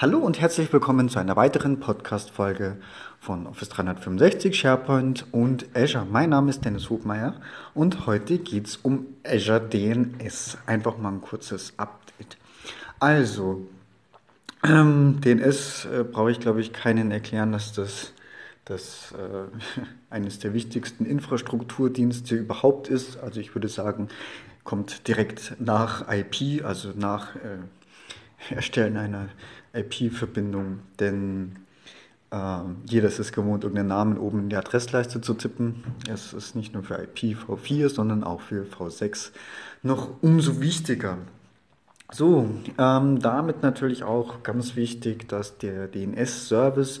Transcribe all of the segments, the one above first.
Hallo und herzlich willkommen zu einer weiteren Podcast-Folge von Office 365, SharePoint und Azure. Mein Name ist Dennis Hubmeier und heute geht es um Azure DNS. Einfach mal ein kurzes Update. Also, ähm, DNS äh, brauche ich glaube ich keinen erklären, dass das, das äh, eines der wichtigsten Infrastrukturdienste überhaupt ist. Also ich würde sagen, kommt direkt nach IP, also nach äh, Erstellen einer IP-Verbindung, denn äh, jeder ist es gewohnt, irgendeinen Namen oben in die Adressleiste zu tippen. Es ist nicht nur für IPv4, sondern auch für V6 noch umso wichtiger. So, ähm, damit natürlich auch ganz wichtig, dass der DNS-Service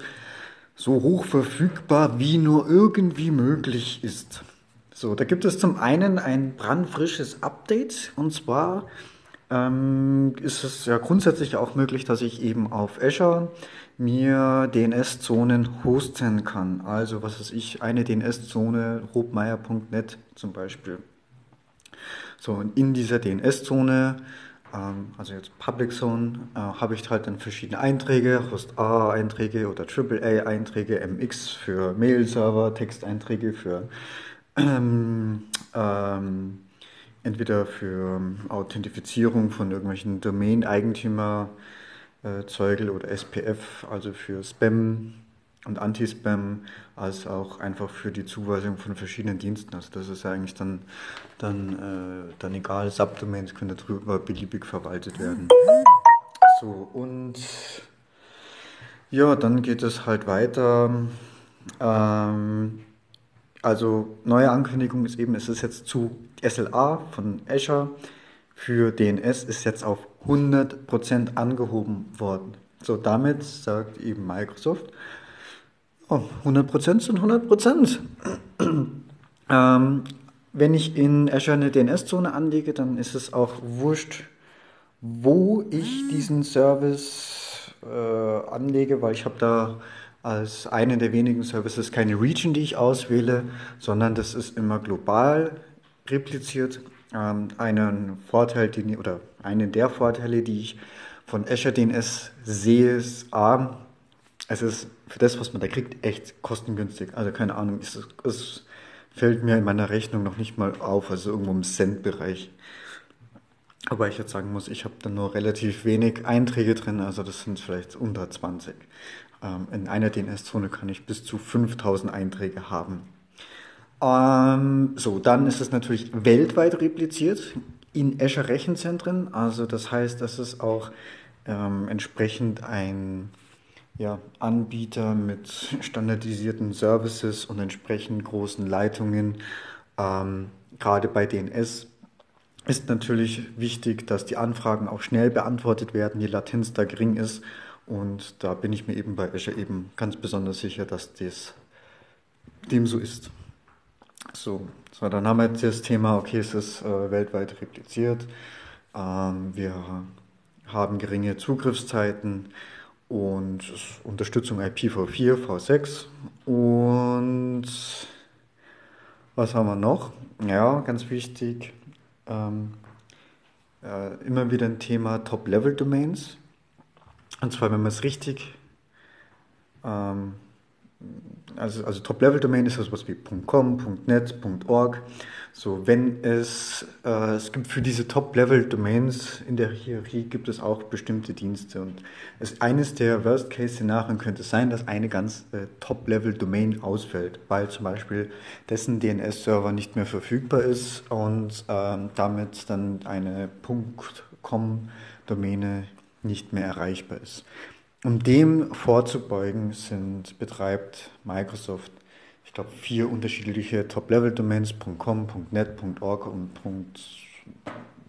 so hoch verfügbar wie nur irgendwie möglich ist. So, da gibt es zum einen ein brandfrisches Update und zwar ähm, ist es ja grundsätzlich auch möglich, dass ich eben auf Azure mir DNS-Zonen hosten kann. Also was weiß ich, eine DNS-Zone, robmeier.net zum Beispiel. So, und in dieser DNS-Zone, ähm, also jetzt Public Zone, äh, habe ich halt dann verschiedene Einträge, Host A-Einträge oder AAA-Einträge, MX für Mail-Server, Texteinträge für ähm, ähm, entweder für ähm, Authentifizierung von irgendwelchen Domain-Eigentümer-Zeugel oder SPF, also für Spam und Anti-Spam, als auch einfach für die Zuweisung von verschiedenen Diensten. Also das ist eigentlich dann, dann, äh, dann egal, Subdomains können darüber beliebig verwaltet werden. So, und ja, dann geht es halt weiter. Ähm, also neue Ankündigung ist eben, es ist jetzt zu SLA von Azure für DNS ist jetzt auf 100% angehoben worden. So, damit sagt eben Microsoft, oh, 100% sind 100%. ähm, wenn ich in Azure eine DNS-Zone anlege, dann ist es auch wurscht, wo ich diesen Service äh, anlege, weil ich habe da als eine der wenigen Services keine Region, die ich auswähle, sondern das ist immer global repliziert. Ähm, einen Vorteil, den, oder einen der Vorteile, die ich von Azure DNS sehe, ist A, es ist für das, was man da kriegt, echt kostengünstig. Also keine Ahnung, es, es fällt mir in meiner Rechnung noch nicht mal auf, also irgendwo im Cent-Bereich. Aber ich jetzt sagen muss, ich habe da nur relativ wenig Einträge drin, also das sind vielleicht unter 20. Ähm, in einer DNS-Zone kann ich bis zu 5000 Einträge haben. Ähm, so, dann ist es natürlich weltweit repliziert in Azure Rechenzentren. Also das heißt, dass es auch ähm, entsprechend ein ja, Anbieter mit standardisierten Services und entsprechend großen Leitungen. Ähm, gerade bei DNS ist natürlich wichtig, dass die Anfragen auch schnell beantwortet werden, die Latenz da gering ist. Und da bin ich mir eben bei Azure eben ganz besonders sicher, dass das dem so ist. So, so dann haben wir jetzt das Thema, okay, es ist äh, weltweit repliziert. Ähm, wir haben geringe Zugriffszeiten und Unterstützung IPv4, V6 und was haben wir noch? Ja, ganz wichtig, ähm, äh, immer wieder ein Thema Top-Level-Domains. Und zwar, wenn man es richtig ähm, also, also Top-Level-Domain ist das was wie .com, .net, .org. So, wenn es, äh, es gibt für diese Top-Level-Domains in der Hierarchie gibt es auch bestimmte Dienste und es, eines der Worst-Case-Szenarien könnte sein, dass eine ganz äh, Top-Level-Domain ausfällt, weil zum Beispiel dessen DNS-Server nicht mehr verfügbar ist und ähm, damit dann eine .com-Domäne nicht mehr erreichbar ist. Um dem vorzubeugen, sind, betreibt Microsoft, ich glaube, vier unterschiedliche Top-Level-Domains, .com, .net, .org und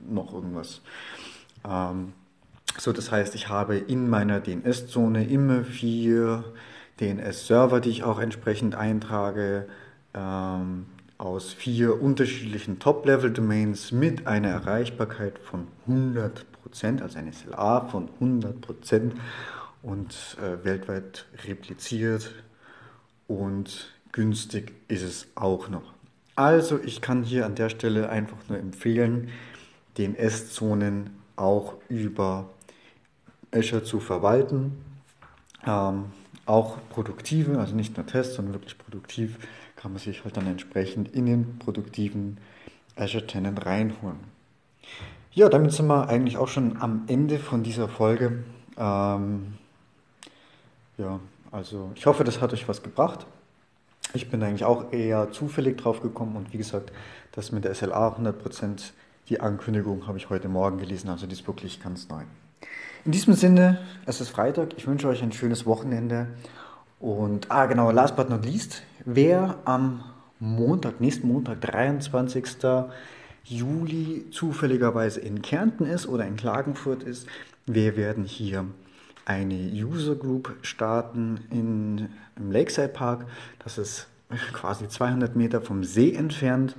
noch irgendwas. Ähm, so, das heißt, ich habe in meiner DNS-Zone immer vier DNS-Server, die ich auch entsprechend eintrage, ähm, aus vier unterschiedlichen Top-Level-Domains mit einer Erreichbarkeit von 100%, also eine SLA von 100% und äh, weltweit repliziert und günstig ist es auch noch. Also ich kann hier an der Stelle einfach nur empfehlen, DNS-Zonen auch über Azure zu verwalten. Ähm, auch produktive, also nicht nur Tests, sondern wirklich produktiv, kann man sich halt dann entsprechend in den produktiven Azure Tenant reinholen. Ja, damit sind wir eigentlich auch schon am Ende von dieser Folge. Ähm, ja, also ich hoffe, das hat euch was gebracht. Ich bin eigentlich auch eher zufällig drauf gekommen und wie gesagt, das mit der SLA 100%, die Ankündigung habe ich heute Morgen gelesen, also die ist wirklich ganz neu. In diesem Sinne, es ist Freitag, ich wünsche euch ein schönes Wochenende und, ah genau, last but not least, wer am Montag, nächsten Montag, 23. Juli zufälligerweise in Kärnten ist oder in Klagenfurt ist, wir werden hier eine User Group starten in, im Lakeside Park. Das ist quasi 200 Meter vom See entfernt.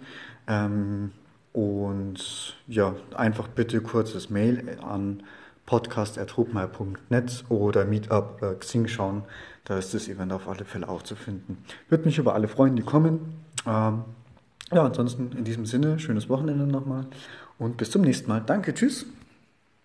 Ähm, und ja, einfach bitte kurzes Mail an podcast.hubmeier.net oder Meetup oder Xing schauen. Da ist das Event auf alle Fälle auch zu finden. Würde mich über alle freuen, die kommen. Ähm, ja, ansonsten in diesem Sinne, schönes Wochenende nochmal und bis zum nächsten Mal. Danke, tschüss.